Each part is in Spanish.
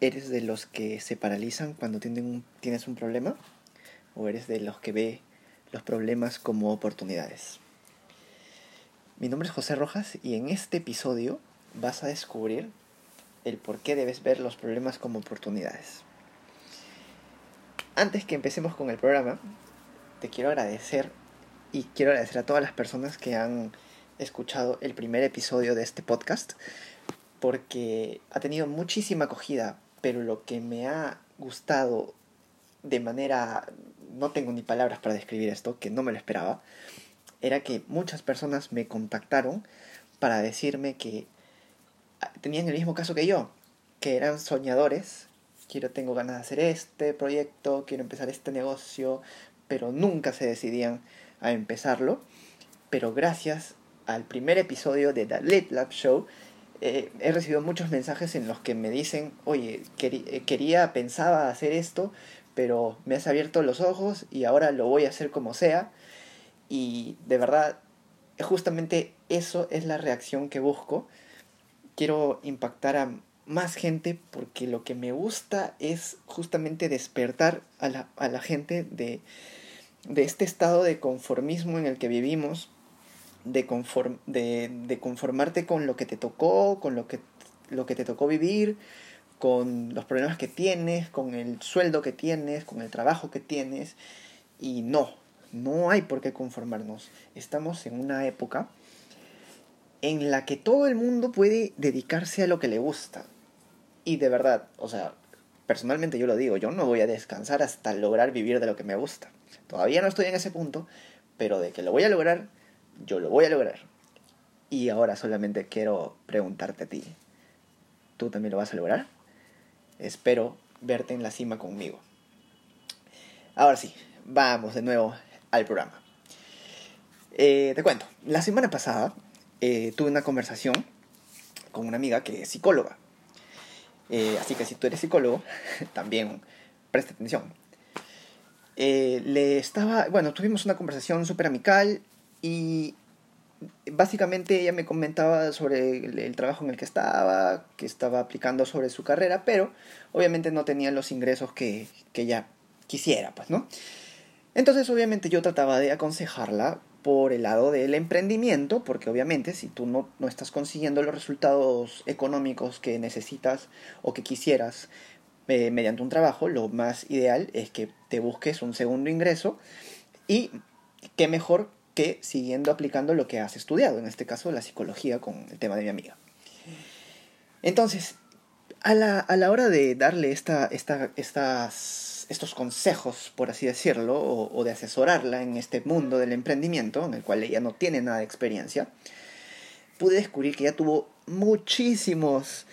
¿Eres de los que se paralizan cuando tienen un- tienes un problema? ¿O eres de los que ve los problemas como oportunidades? Mi nombre es José Rojas y en este episodio vas a descubrir el por qué debes ver los problemas como oportunidades. Antes que empecemos con el programa, te quiero agradecer y quiero agradecer a todas las personas que han escuchado el primer episodio de este podcast porque ha tenido muchísima acogida, pero lo que me ha gustado de manera, no tengo ni palabras para describir esto, que no me lo esperaba, era que muchas personas me contactaron para decirme que tenían el mismo caso que yo, que eran soñadores, quiero, tengo ganas de hacer este proyecto, quiero empezar este negocio, pero nunca se decidían a empezarlo, pero gracias al primer episodio de The Lit Lab Show, eh, he recibido muchos mensajes en los que me dicen, oye, queri- quería, pensaba hacer esto, pero me has abierto los ojos y ahora lo voy a hacer como sea. Y de verdad, justamente eso es la reacción que busco. Quiero impactar a más gente porque lo que me gusta es justamente despertar a la, a la gente de, de este estado de conformismo en el que vivimos, de, conform, de, de, conformarte con lo que te tocó, con lo que, lo que te tocó vivir, con los problemas que tienes, con el sueldo que tienes, con el trabajo que tienes. Y no, no hay por qué conformarnos. Estamos en una época en la que todo el mundo puede dedicarse a lo que le gusta. Y de verdad, o sea, personalmente yo lo digo, yo no voy a descansar hasta lograr vivir de lo que me gusta. Todavía no estoy en ese punto, pero de que lo voy a lograr, yo lo voy a lograr. Y ahora solamente quiero preguntarte a ti, ¿tú también lo vas a lograr? Espero verte en la cima conmigo. Ahora sí, vamos de nuevo al programa. Eh, te cuento, la semana pasada eh, tuve una conversación con una amiga que es psicóloga. Eh, así que si tú eres psicólogo, también presta atención. Eh, le estaba, bueno, tuvimos una conversación súper amical y básicamente ella me comentaba sobre el, trabajo en el que estaba, que estaba aplicando sobre su carrera, pero obviamente no tenía los ingresos que, que ella quisiera, pues, ¿no? Entonces, obviamente yo trataba de aconsejarla por el lado del emprendimiento, porque obviamente si tú no, no estás consiguiendo los resultados económicos que necesitas o que quisieras eh, mediante un trabajo, lo más ideal es que te busques un segundo ingreso y qué mejor que siguiendo aplicando lo que has estudiado, en este caso la psicología con el tema de mi amiga. Entonces, a la, a la hora de darle esta, esta, estas, estos consejos, por así decirlo, o, de asesorarla en este mundo del emprendimiento, en el cual ella no tiene nada de experiencia, pude descubrir que ella tuvo muchísimos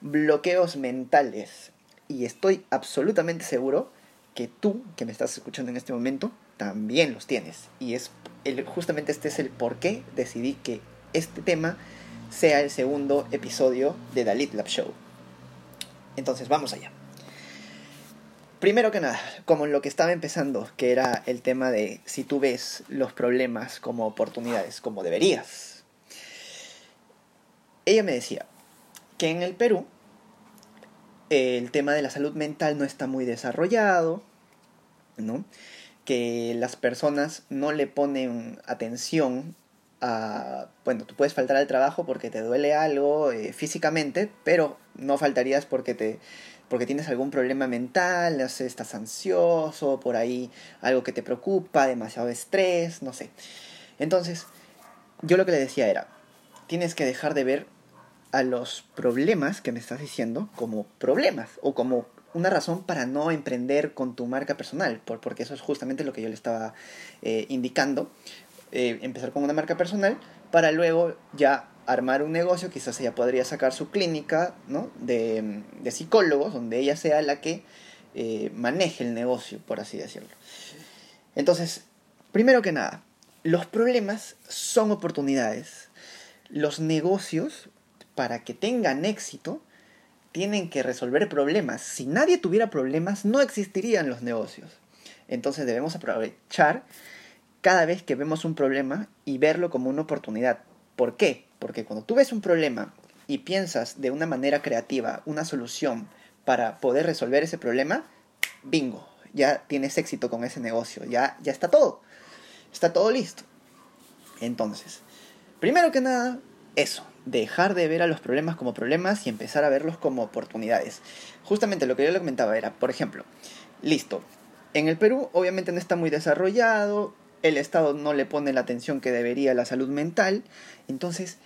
bloqueos mentales. Y estoy absolutamente seguro que tú, que me estás escuchando en este momento, también los tienes. Y es justamente este es el por qué decidí que este tema sea el segundo episodio de The Lit Lab Show. Entonces, vamos allá. Primero que nada, como en lo que estaba empezando, que era el tema de si tú ves los problemas como oportunidades, como deberías. Ella me decía que en el Perú el tema de la salud mental no está muy desarrollado, ¿no? Que las personas no le ponen atención a, bueno, tú puedes faltar al trabajo porque te duele algo eh, físicamente, pero no faltarías porque te porque tienes algún problema mental, estás ansioso, por ahí algo que te preocupa, demasiado estrés, no sé. Entonces, yo lo que le decía era, tienes que dejar de ver a los problemas que me estás diciendo como problemas o como una razón para no emprender con tu marca personal, por, porque eso es justamente lo que yo le estaba eh, indicando. Eh, empezar con una marca personal para luego ya armar un negocio, quizás ella podría sacar su clínica ¿no? de, de psicólogos, donde ella sea la que eh, maneje el negocio, por así decirlo. Entonces, primero que nada, los problemas son oportunidades. Los negocios, para que tengan éxito, tienen que resolver problemas. Si nadie tuviera problemas, no existirían los negocios. Entonces debemos aprovechar cada vez que vemos un problema y verlo como una oportunidad. ¿Por qué? Porque cuando tú ves un problema y piensas de una manera creativa una solución para poder resolver ese problema, bingo, ya tienes éxito con ese negocio, ya, ya está todo, está todo listo. Entonces, primero que nada, eso, dejar de ver a los problemas como problemas y empezar a verlos como oportunidades. Justamente lo que yo le comentaba era, por ejemplo, listo, en el Perú obviamente no está muy desarrollado, el Estado no le pone la atención que debería a la salud mental, entonces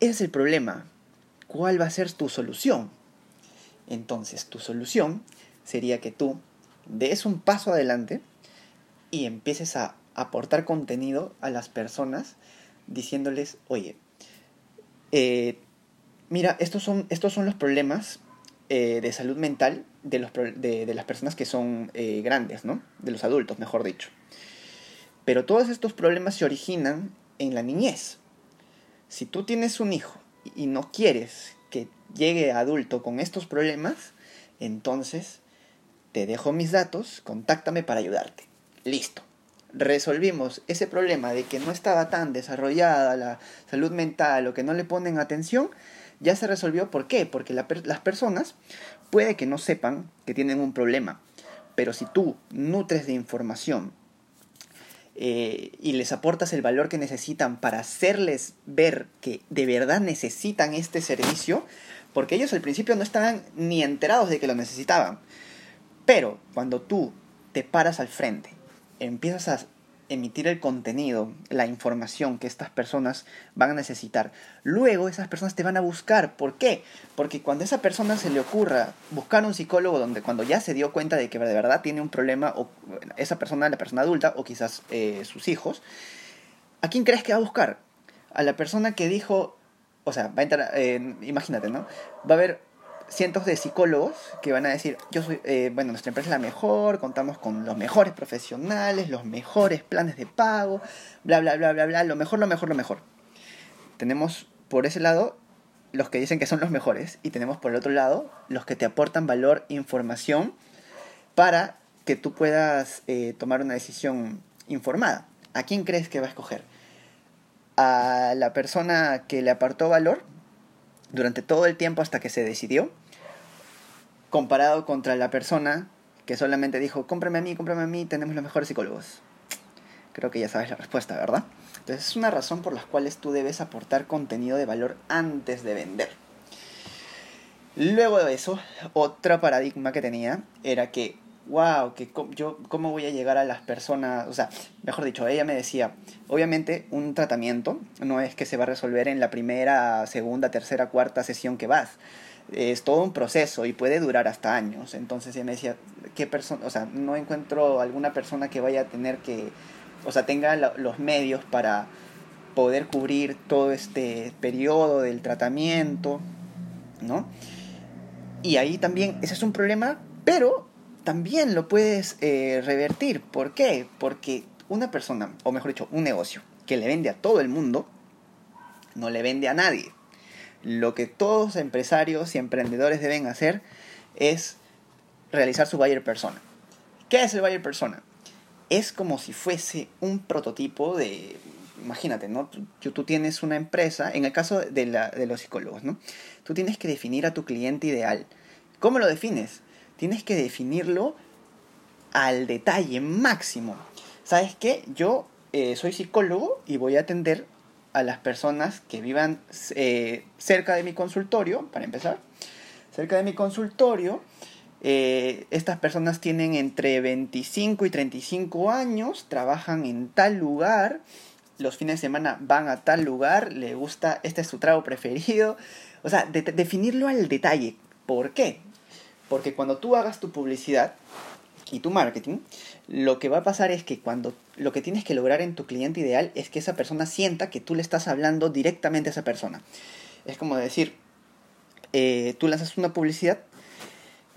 ese es el problema. ¿Cuál va a ser tu solución? Entonces, tu solución sería que tú des un paso adelante y empieces a aportar contenido a las personas diciéndoles, oye, eh, mira, estos son, estos son los problemas eh, de salud mental de, los, de, las personas que son eh, grandes, ¿no? De los adultos, mejor dicho. Pero todos estos problemas se originan en la niñez. Si tú tienes un hijo y no quieres que llegue adulto con estos problemas, entonces te dejo mis datos, contáctame para ayudarte. Listo. Resolvimos ese problema de que no estaba tan desarrollada la salud mental o que no le ponen atención, ya se resolvió. ¿Por qué? Porque las personas puede que no sepan que tienen un problema, pero si tú nutres de información eh, y les aportas el valor que necesitan para hacerles ver que de verdad necesitan este servicio, porque ellos al principio no estaban ni enterados de que lo necesitaban. Pero cuando tú te paras al frente, empiezas a emitir el contenido, la información que estas personas van a necesitar. Luego esas personas te van a buscar. ¿Por qué? Porque cuando a esa persona se le ocurra buscar un psicólogo donde cuando ya se dio cuenta de que de verdad tiene un problema, o esa persona, la persona adulta, o quizás eh, sus hijos, ¿a quién crees que va a buscar? A la persona que dijo, o sea, va a entrar, eh, imagínate, ¿no? Va a haber cientos de psicólogos que van a decir, yo soy, eh, bueno, nuestra empresa es la mejor, contamos con los mejores profesionales, los mejores planes de pago, bla, bla, bla, bla, bla, lo mejor, lo mejor, lo mejor. Tenemos por ese lado los que dicen que son los mejores y tenemos por el otro lado los que te aportan valor, información para que tú puedas eh, tomar una decisión informada. ¿A quién crees que va a escoger? ¿A la persona que le apartó valor durante todo el tiempo hasta que se decidió? Comparado contra la persona que solamente dijo, cómprame a mí, cómprame a mí, tenemos los mejores psicólogos. Creo que ya sabes la respuesta, ¿verdad? Entonces es una razón por la cual tú debes aportar contenido de valor antes de vender. Luego de eso, otro paradigma que tenía era que, wow, que yo, ¿cómo voy a llegar a las personas? O sea, mejor dicho, ella me decía, obviamente un tratamiento no es que se va a resolver en la primera, segunda, tercera, cuarta sesión que vas es todo un proceso y puede durar hasta años. Entonces ella me decía, ¿qué persona? O sea, no encuentro alguna persona que vaya a tener que, o sea, tenga los medios para poder cubrir todo este periodo del tratamiento, ¿no? Y ahí también, ese es un problema, pero también lo puedes eh, revertir. ¿Por qué? Porque una persona, o mejor dicho, un negocio que le vende a todo el mundo, no le vende a nadie lo que todos empresarios y emprendedores deben hacer es realizar su buyer persona. ¿Qué es el buyer persona? Es como si fuese un prototipo de, imagínate, ¿no? Tú, tienes una empresa, en el caso de, la, de los psicólogos, ¿no? Tú tienes que definir a tu cliente ideal. ¿Cómo lo defines? Tienes que definirlo al detalle máximo. ¿Sabes qué? Yo eh, soy psicólogo y voy a atender a las personas que vivan eh, cerca de mi consultorio, para empezar, cerca de mi consultorio. Eh, estas personas tienen entre 25 y 35 años, trabajan en tal lugar, los fines de semana van a tal lugar, le gusta, este es su trago preferido. O sea, definirlo al detalle. ¿Por qué? Porque cuando tú hagas tu publicidad, y tu marketing, lo que va a pasar es que cuando lo que tienes que lograr en tu cliente ideal es que esa persona sienta que tú le estás hablando directamente a esa persona. Es como decir, eh, tú lanzas una publicidad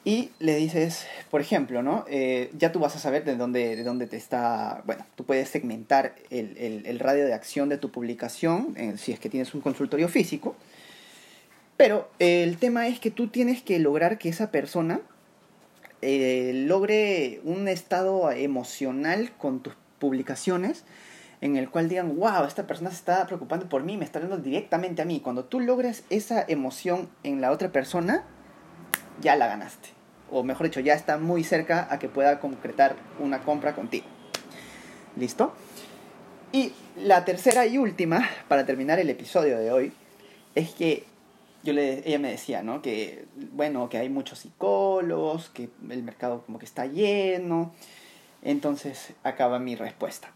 y le dices, por ejemplo, ¿no? Eh, ya tú vas a saber de dónde, de dónde te está... Bueno, tú puedes segmentar el, radio de acción de tu publicación, eh, si es que tienes un consultorio físico. Pero el tema es que tú tienes que lograr que esa persona eh, logre un estado emocional con tus publicaciones en el cual digan, wow, esta persona se está preocupando por mí, me está hablando directamente a mí. Cuando tú logres esa emoción en la otra persona, ya la ganaste. o mejor dicho, ya está muy cerca a que pueda concretar una compra contigo. ¿Listo? Y la tercera y última, para terminar el episodio de hoy, es que yo le, ella me decía, ¿no? Que, bueno, que hay muchos psicólogos, que el mercado como que está lleno. Entonces, acaba mi respuesta.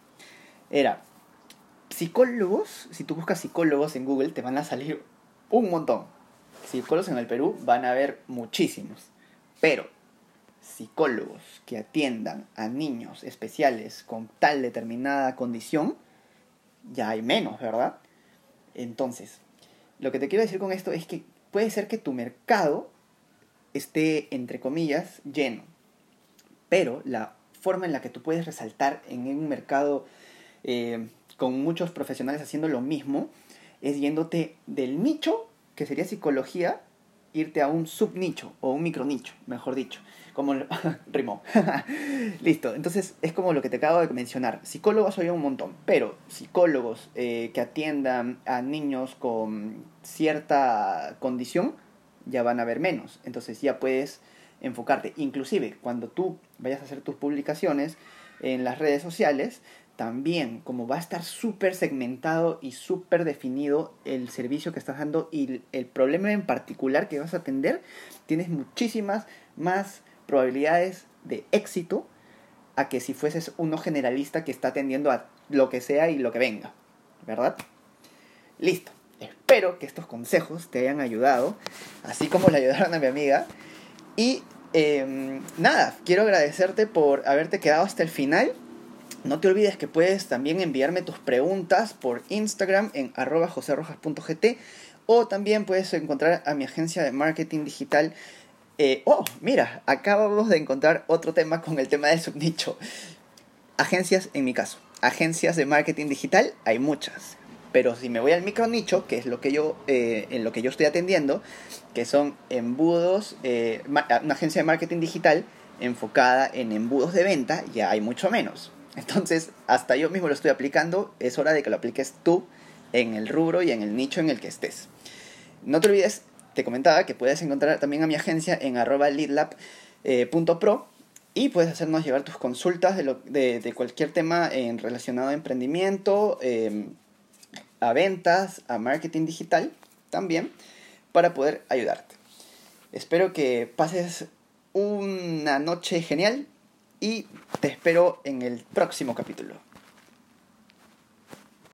Era, psicólogos, si tú buscas psicólogos en Google, te van a salir un montón. Psicólogos en el Perú van a haber muchísimos. Pero psicólogos que atiendan a niños especiales con tal determinada condición, ya hay menos, ¿verdad? Entonces, lo que te quiero decir con esto es que puede ser que tu mercado esté, entre comillas, lleno. Pero la forma en la que tú puedes resaltar en un mercado eh, con muchos profesionales haciendo lo mismo es yéndote del nicho, que sería psicología, irte a un subnicho o un micronicho, mejor dicho. Como rimó. Listo. Entonces es como lo que te acabo de mencionar. Psicólogos hay un montón, pero psicólogos eh, que atiendan a niños con cierta condición ya van a haber menos. Entonces ya puedes enfocarte. Inclusive cuando tú vayas a hacer tus publicaciones en las redes sociales, también como va a estar súper segmentado y súper definido el servicio que estás dando y el problema en particular que vas a atender, tienes muchísimas más probabilidades de éxito a que si fueses uno generalista que está atendiendo a lo que sea y lo que venga, ¿verdad? Listo. Espero que estos consejos te hayan ayudado, así como le ayudaron a mi amiga. Y em, nada, quiero agradecerte por haberte quedado hasta el final no te olvides que puedes también enviarme tus preguntas por Instagram en arroba joserrojas.gt o también puedes encontrar a mi agencia de marketing digital. Eh, oh, mira, acabamos de encontrar otro tema con el tema del subnicho. Agencias, en mi caso, agencias de marketing digital, hay muchas. Pero si me voy al micro nicho, que es lo que yo, eh, en lo que yo estoy atendiendo, que son embudos, eh, una agencia de marketing digital enfocada en embudos de venta, ya hay mucho menos. Entonces, hasta yo mismo lo estoy aplicando, es hora de que lo apliques tú en el rubro y en el nicho en el que estés. No te olvides, te comentaba que puedes encontrar también a mi agencia en arroba leadlab.pro eh, y puedes hacernos llevar tus consultas de, cualquier tema en relacionado a emprendimiento, em, a ventas, a marketing digital también, para poder ayudarte. Espero que pases una noche genial y te espero en el próximo capítulo.